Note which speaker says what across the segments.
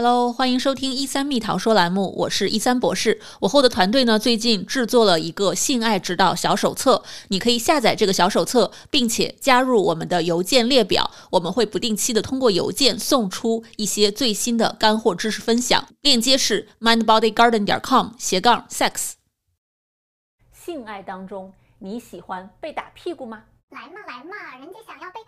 Speaker 1: Hello，欢迎收听一三蜜桃说栏目，我是一三博士。我后的团队呢，最近制作了一个性爱指导小手册，你可以下载这个小手册，并且加入我们的邮件列表，我们会不定期的通过邮件送出一些最新的干货知识分享。链接是 mindbodygarden 点 com 斜杠 sex。性爱当中，你喜欢被打屁股吗？
Speaker 2: 来嘛来嘛，人家想要被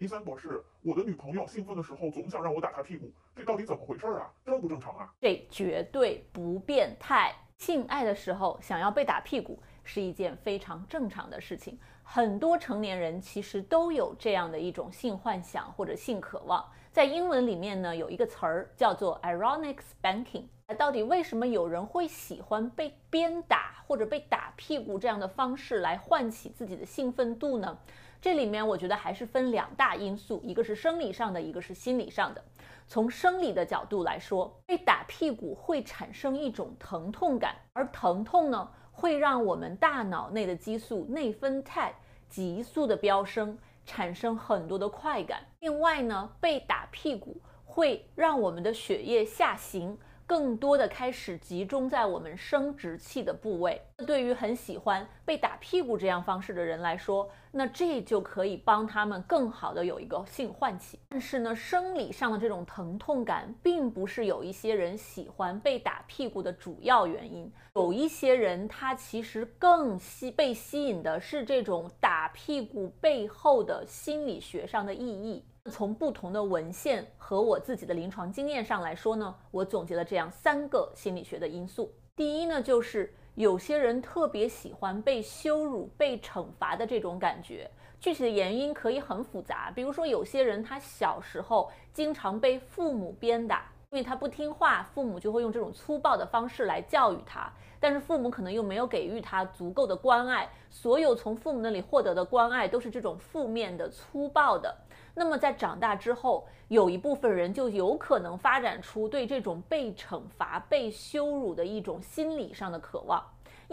Speaker 3: 一三博士，我的女朋友兴奋的时候总想让我打她屁股，这到底怎么回事啊？正不正常啊？
Speaker 1: 这绝对不变态。性爱的时候想要被打屁股是一件非常正常的事情，很多成年人其实都有这样的一种性幻想或者性渴望。在英文里面呢，有一个词儿叫做 ironic spanking。到底为什么有人会喜欢被鞭打或者被打屁股这样的方式来唤起自己的兴奋度呢？这里面我觉得还是分两大因素，一个是生理上的，一个是心理上的。从生理的角度来说，被打屁股会产生一种疼痛感，而疼痛呢，会让我们大脑内的激素内分肽急速的飙升，产生很多的快感。另外呢，被打屁股会让我们的血液下行。更多的开始集中在我们生殖器的部位。对于很喜欢被打屁股这样方式的人来说，那这就可以帮他们更好的有一个性唤起。但是呢，生理上的这种疼痛感，并不是有一些人喜欢被打屁股的主要原因。有一些人他其实更吸被吸引的是这种打屁股背后的心理学上的意义。从不同的文献和我自己的临床经验上来说呢，我总结了这样三个心理学的因素。第一呢，就是有些人特别喜欢被羞辱、被惩罚的这种感觉。具体的原因可以很复杂，比如说有些人他小时候经常被父母鞭打，因为他不听话，父母就会用这种粗暴的方式来教育他，但是父母可能又没有给予他足够的关爱，所有从父母那里获得的关爱都是这种负面的、粗暴的。那么在长大之后，有一部分人就有可能发展出对这种被惩罚、被羞辱的一种心理上的渴望。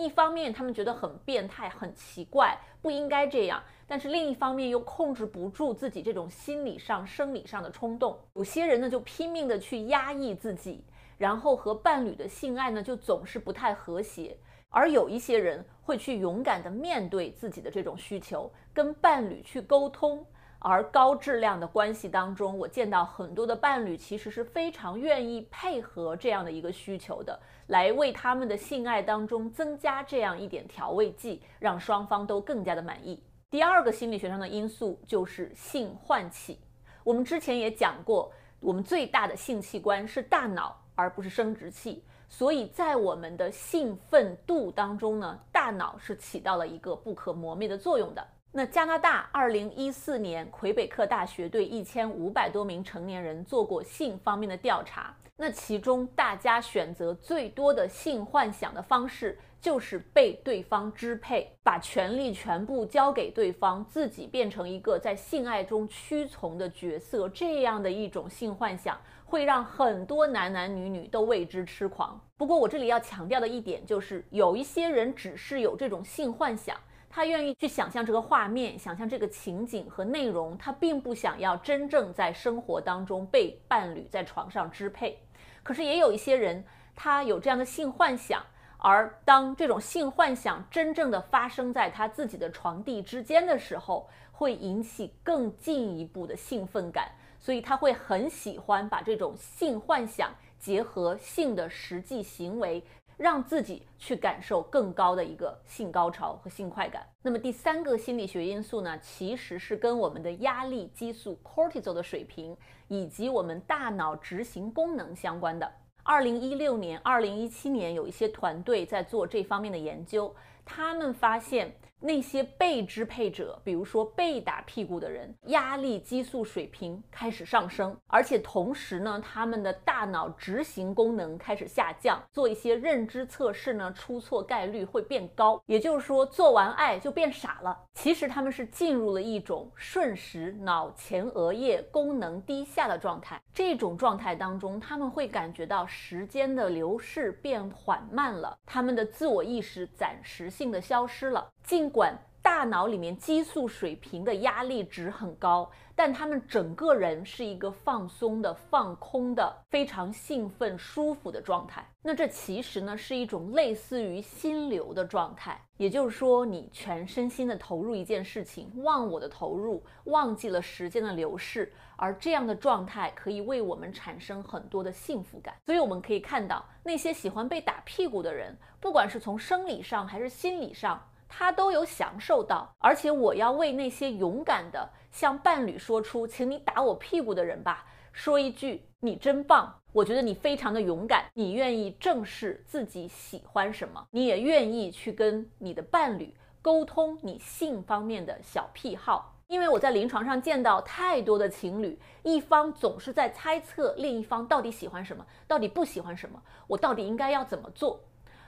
Speaker 1: 一方面，他们觉得很变态、很奇怪，不应该这样；但是另一方面又控制不住自己这种心理上、生理上的冲动。有些人呢，就拼命的去压抑自己，然后和伴侣的性爱呢，就总是不太和谐。而有一些人会去勇敢的面对自己的这种需求，跟伴侣去沟通。而高质量的关系当中，我见到很多的伴侣其实是非常愿意配合这样的一个需求的，来为他们的性爱当中增加这样一点调味剂，让双方都更加的满意。第二个心理学上的因素就是性唤起。我们之前也讲过，我们最大的性器官是大脑，而不是生殖器，所以在我们的兴奋度当中呢，大脑是起到了一个不可磨灭的作用的。那加拿大二零一四年魁北克大学对一千五百多名成年人做过性方面的调查，那其中大家选择最多的性幻想的方式就是被对方支配，把权力全部交给对方，自己变成一个在性爱中屈从的角色，这样的一种性幻想会让很多男男女女都为之痴狂。不过我这里要强调的一点就是，有一些人只是有这种性幻想。他愿意去想象这个画面，想象这个情景和内容，他并不想要真正在生活当中被伴侣在床上支配。可是也有一些人，他有这样的性幻想，而当这种性幻想真正的发生在他自己的床地之间的时候，会引起更进一步的兴奋感，所以他会很喜欢把这种性幻想结合性的实际行为。让自己去感受更高的一个性高潮和性快感。那么第三个心理学因素呢，其实是跟我们的压力激素 cortisol 的水平以及我们大脑执行功能相关的。二零一六年、二零一七年有一些团队在做这方面的研究，他们发现。那些被支配者，比如说被打屁股的人，压力激素水平开始上升，而且同时呢，他们的大脑执行功能开始下降。做一些认知测试呢，出错概率会变高。也就是说，做完爱就变傻了。其实他们是进入了一种瞬时脑前额叶功能低下的状态。这种状态当中，他们会感觉到时间的流逝变缓慢了，他们的自我意识暂时性的消失了。尽管大脑里面激素水平的压力值很高，但他们整个人是一个放松的、放空的、非常兴奋、舒服的状态。那这其实呢是一种类似于心流的状态，也就是说，你全身心的投入一件事情，忘我的投入，忘记了时间的流逝，而这样的状态可以为我们产生很多的幸福感。所以我们可以看到，那些喜欢被打屁股的人，不管是从生理上还是心理上。他都有享受到，而且我要为那些勇敢的向伴侣说出“请你打我屁股”的人吧，说一句：你真棒！我觉得你非常的勇敢，你愿意正视自己喜欢什么，你也愿意去跟你的伴侣沟通你性方面的小癖好。因为我在临床上见到太多的情侣，一方总是在猜测另一方到底喜欢什么，到底不喜欢什么，我到底应该要怎么做。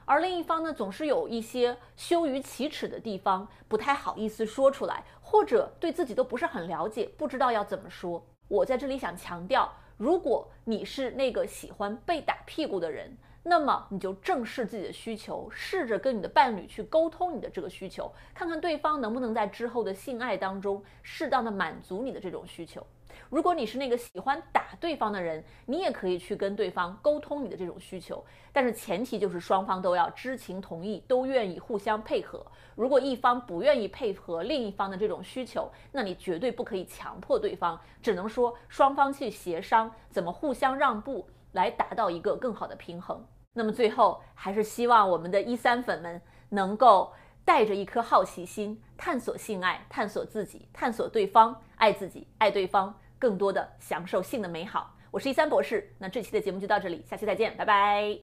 Speaker 1: 而另一方呢，总是有一些羞于启齿的地方，不太好意思说出来，或者对自己都不是很了解，不知道要怎么说。我在这里想强调，如果你是那个喜欢被打屁股的人，那么你就正视自己的需求，试着跟你的伴侣去沟通你的这个需求，看看对方能不能在之后的性爱当中适当的满足你的这种需求。如果你是那个喜欢打对方的人，你也可以去跟对方沟通你的这种需求，但是前提就是双方都要知情同意，都愿意互相配合。如果一方不愿意配合另一方的这种需求，那你绝对不可以强迫对方，只能说双方去协商怎么互相让步，来达到一个更好的平衡。那么最后还是希望我们的一三粉们能够带着一颗好奇心，探索性爱，探索自己，探索对方，爱自己，爱对方。更多的享受性的美好，我是一三博士。那这期的节目就到这里，下期再见，拜拜。